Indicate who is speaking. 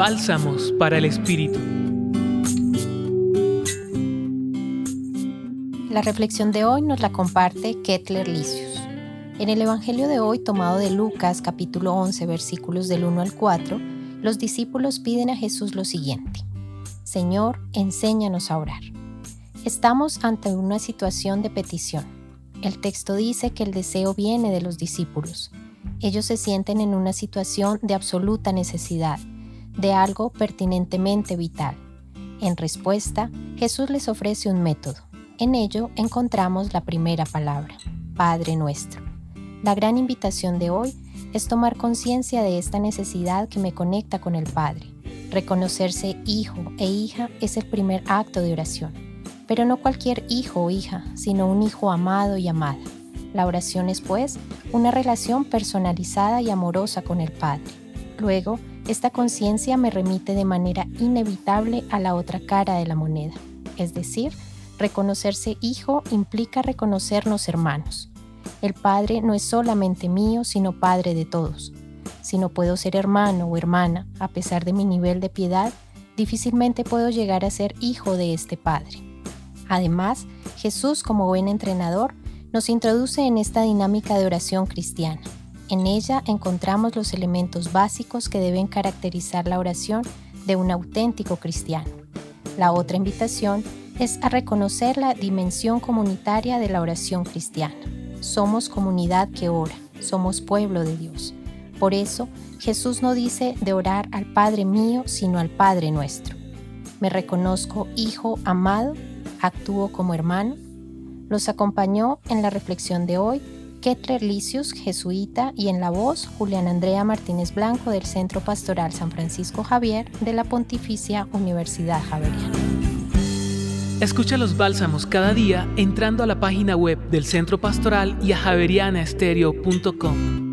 Speaker 1: Bálsamos para el Espíritu.
Speaker 2: La reflexión de hoy nos la comparte Kettler Licius. En el Evangelio de hoy, tomado de Lucas capítulo 11 versículos del 1 al 4, los discípulos piden a Jesús lo siguiente. Señor, enséñanos a orar. Estamos ante una situación de petición. El texto dice que el deseo viene de los discípulos. Ellos se sienten en una situación de absoluta necesidad, de algo pertinentemente vital. En respuesta, Jesús les ofrece un método. En ello encontramos la primera palabra, Padre nuestro. La gran invitación de hoy es tomar conciencia de esta necesidad que me conecta con el Padre Reconocerse hijo e hija es el primer acto de oración, pero no cualquier hijo o hija, sino un hijo amado y amada. La oración es, pues, una relación personalizada y amorosa con el Padre. Luego, esta conciencia me remite de manera inevitable a la otra cara de la moneda, es decir, reconocerse hijo implica reconocernos hermanos. El Padre no es solamente mío, sino Padre de todos. Si no puedo ser hermano o hermana, a pesar de mi nivel de piedad, difícilmente puedo llegar a ser hijo de este Padre. Además, Jesús, como buen entrenador, nos introduce en esta dinámica de oración cristiana. En ella encontramos los elementos básicos que deben caracterizar la oración de un auténtico cristiano. La otra invitación es a reconocer la dimensión comunitaria de la oración cristiana. Somos comunidad que ora, somos pueblo de Dios. Por eso, Jesús no dice de orar al Padre mío, sino al Padre nuestro. Me reconozco hijo amado, actúo como hermano. Los acompañó en la reflexión de hoy Kettler Licius, jesuita, y en la voz Julián Andrea Martínez Blanco del Centro Pastoral San Francisco Javier de la Pontificia Universidad Javeriana.
Speaker 1: Escucha los bálsamos cada día entrando a la página web del Centro Pastoral y a javerianaestereo.com.